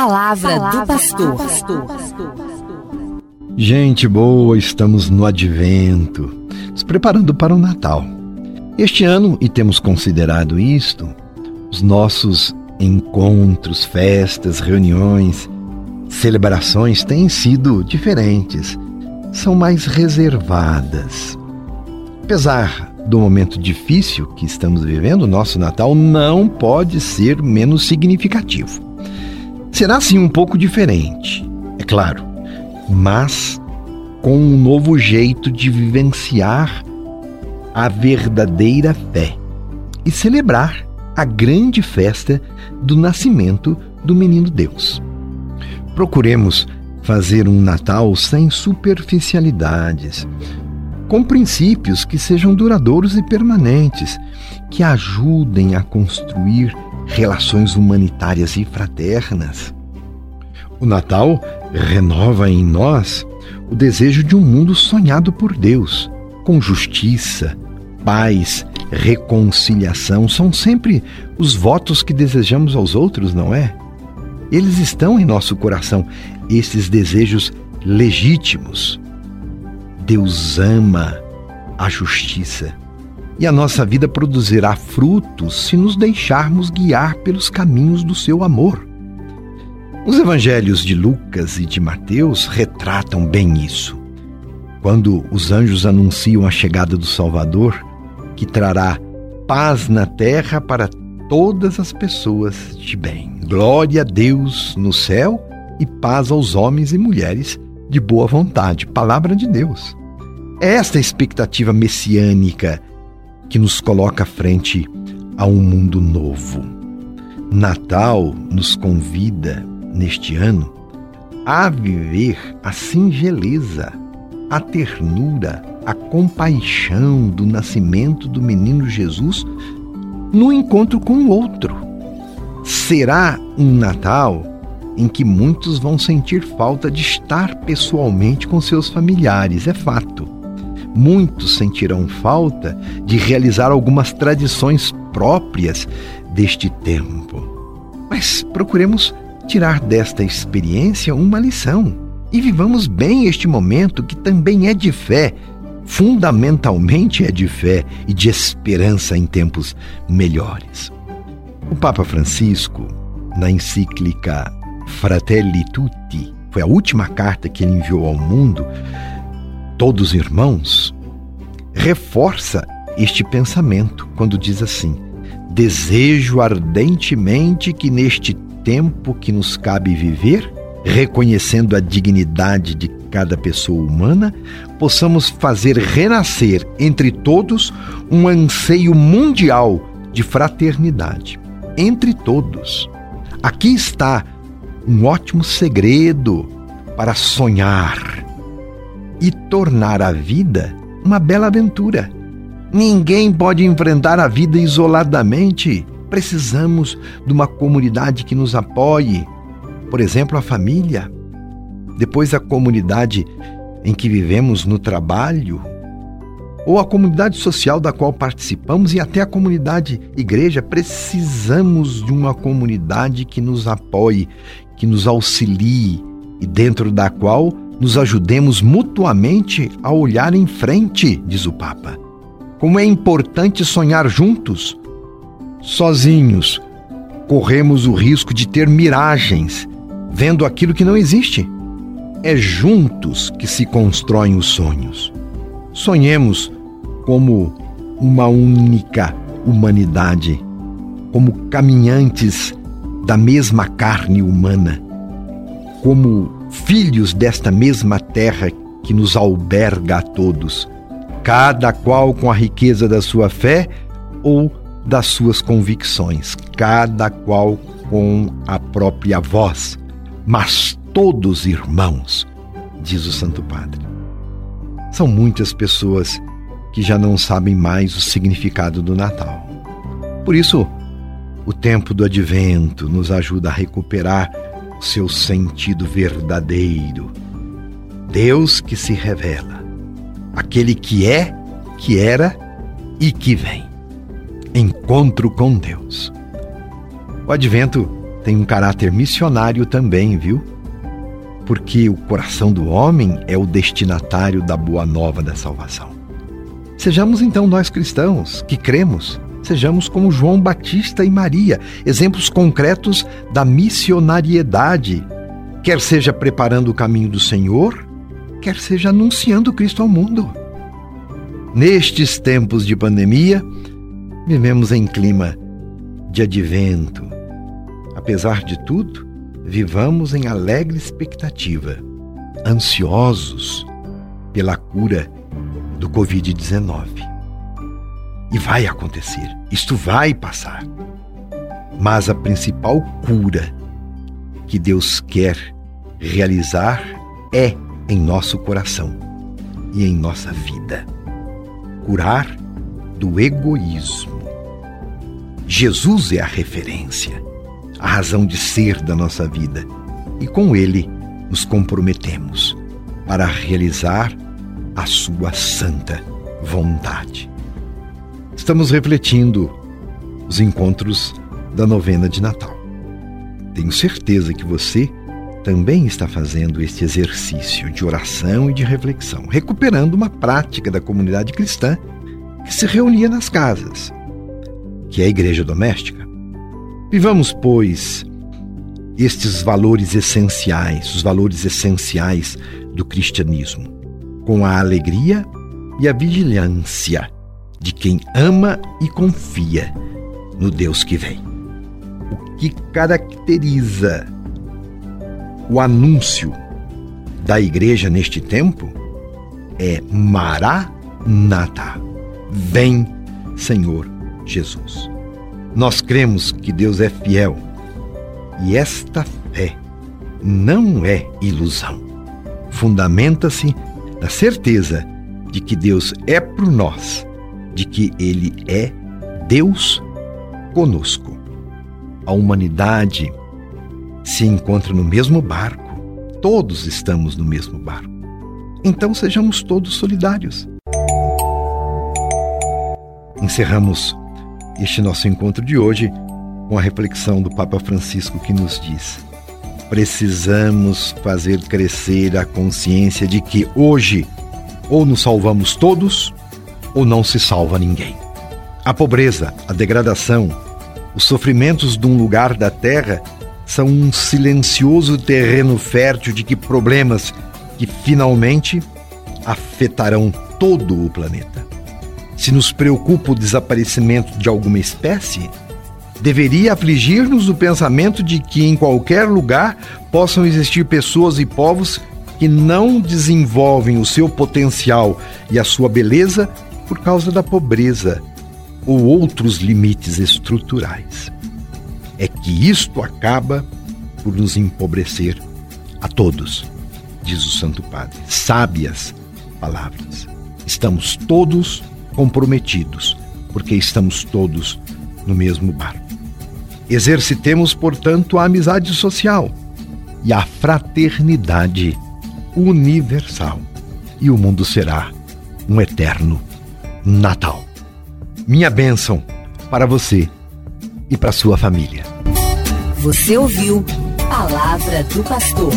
palavra, palavra do pastor. Gente boa, estamos no advento, nos preparando para o Natal. Este ano, e temos considerado isto, os nossos encontros, festas, reuniões, celebrações têm sido diferentes, são mais reservadas. Apesar do momento difícil que estamos vivendo, nosso Natal não pode ser menos significativo. Será sim um pouco diferente, é claro, mas com um novo jeito de vivenciar a verdadeira fé e celebrar a grande festa do nascimento do menino Deus. Procuremos fazer um Natal sem superficialidades, com princípios que sejam duradouros e permanentes, que ajudem a construir relações humanitárias e fraternas. O Natal renova em nós o desejo de um mundo sonhado por Deus, com justiça, paz, reconciliação. São sempre os votos que desejamos aos outros, não é? Eles estão em nosso coração, esses desejos legítimos. Deus ama a justiça e a nossa vida produzirá frutos se nos deixarmos guiar pelos caminhos do seu amor. Os evangelhos de Lucas e de Mateus retratam bem isso. Quando os anjos anunciam a chegada do Salvador, que trará paz na terra para todas as pessoas de bem. Glória a Deus no céu e paz aos homens e mulheres de boa vontade. Palavra de Deus. É esta expectativa messiânica que nos coloca frente a um mundo novo. Natal nos convida, neste ano, a viver a singeleza, a ternura, a compaixão do nascimento do menino Jesus no encontro com o outro. Será um Natal em que muitos vão sentir falta de estar pessoalmente com seus familiares, é fato muitos sentirão falta de realizar algumas tradições próprias deste tempo. Mas procuremos tirar desta experiência uma lição e vivamos bem este momento que também é de fé, fundamentalmente é de fé e de esperança em tempos melhores. O Papa Francisco, na encíclica Fratelli Tutti, foi a última carta que ele enviou ao mundo, todos irmãos, reforça este pensamento quando diz assim: Desejo ardentemente que neste tempo que nos cabe viver, reconhecendo a dignidade de cada pessoa humana, possamos fazer renascer entre todos um anseio mundial de fraternidade. Entre todos. Aqui está um ótimo segredo para sonhar e tornar a vida uma bela aventura. Ninguém pode enfrentar a vida isoladamente. Precisamos de uma comunidade que nos apoie. Por exemplo, a família. Depois, a comunidade em que vivemos no trabalho, ou a comunidade social da qual participamos e até a comunidade igreja, precisamos de uma comunidade que nos apoie, que nos auxilie e dentro da qual nos ajudemos mutuamente a olhar em frente, diz o Papa. Como é importante sonhar juntos. Sozinhos, corremos o risco de ter miragens, vendo aquilo que não existe. É juntos que se constroem os sonhos. Sonhemos como uma única humanidade, como caminhantes da mesma carne humana, como filhos desta mesma terra que nos alberga a todos, cada qual com a riqueza da sua fé ou das suas convicções, cada qual com a própria voz, mas todos irmãos, diz o Santo Padre. São muitas pessoas que já não sabem mais o significado do Natal. Por isso, o tempo do advento nos ajuda a recuperar seu sentido verdadeiro. Deus que se revela, aquele que é, que era e que vem. Encontro com Deus. O advento tem tem um caráter missionário também, viu? Porque o coração do homem é o destinatário da boa nova da salvação. Sejamos então nós cristãos que cremos, sejamos como João Batista e Maria, exemplos concretos da missionariedade, quer seja preparando o caminho do Senhor, quer seja anunciando Cristo ao mundo. Nestes tempos de pandemia, vivemos em clima de advento. Apesar de tudo, vivamos em alegre expectativa, ansiosos pela cura do Covid-19. E vai acontecer, isto vai passar. Mas a principal cura que Deus quer realizar é em nosso coração e em nossa vida. Curar do egoísmo. Jesus é a referência, a razão de ser da nossa vida, e com ele nos comprometemos para realizar a sua santa vontade. Estamos refletindo os encontros da novena de Natal. Tenho certeza que você também está fazendo este exercício de oração e de reflexão, recuperando uma prática da comunidade cristã que se reunia nas casas, que é a igreja doméstica. Vivamos, pois, estes valores essenciais, os valores essenciais do cristianismo com a alegria e a vigilância de quem ama e confia no Deus que vem. O que caracteriza o anúncio da igreja neste tempo é Maranata. Vem, Senhor Jesus. Nós cremos que Deus é fiel e esta fé não é ilusão. Fundamenta-se da certeza de que Deus é por nós, de que Ele é Deus conosco. A humanidade se encontra no mesmo barco, todos estamos no mesmo barco. Então sejamos todos solidários. Encerramos este nosso encontro de hoje com a reflexão do Papa Francisco que nos diz: precisamos fazer crescer a consciência de que hoje ou nos salvamos todos ou não se salva ninguém. A pobreza, a degradação, os sofrimentos de um lugar da terra são um silencioso terreno fértil de que problemas que finalmente afetarão todo o planeta. Se nos preocupa o desaparecimento de alguma espécie, deveria afligir-nos o pensamento de que em qualquer lugar possam existir pessoas e povos que não desenvolvem o seu potencial e a sua beleza por causa da pobreza ou outros limites estruturais. É que isto acaba por nos empobrecer a todos, diz o Santo Padre. Sábias palavras. Estamos todos comprometidos, porque estamos todos no mesmo barco. Exercitemos, portanto, a amizade social e a fraternidade universal, e o mundo será um eterno Natal. Minha bênção para você e para sua família. Você ouviu Palavra do Pastor.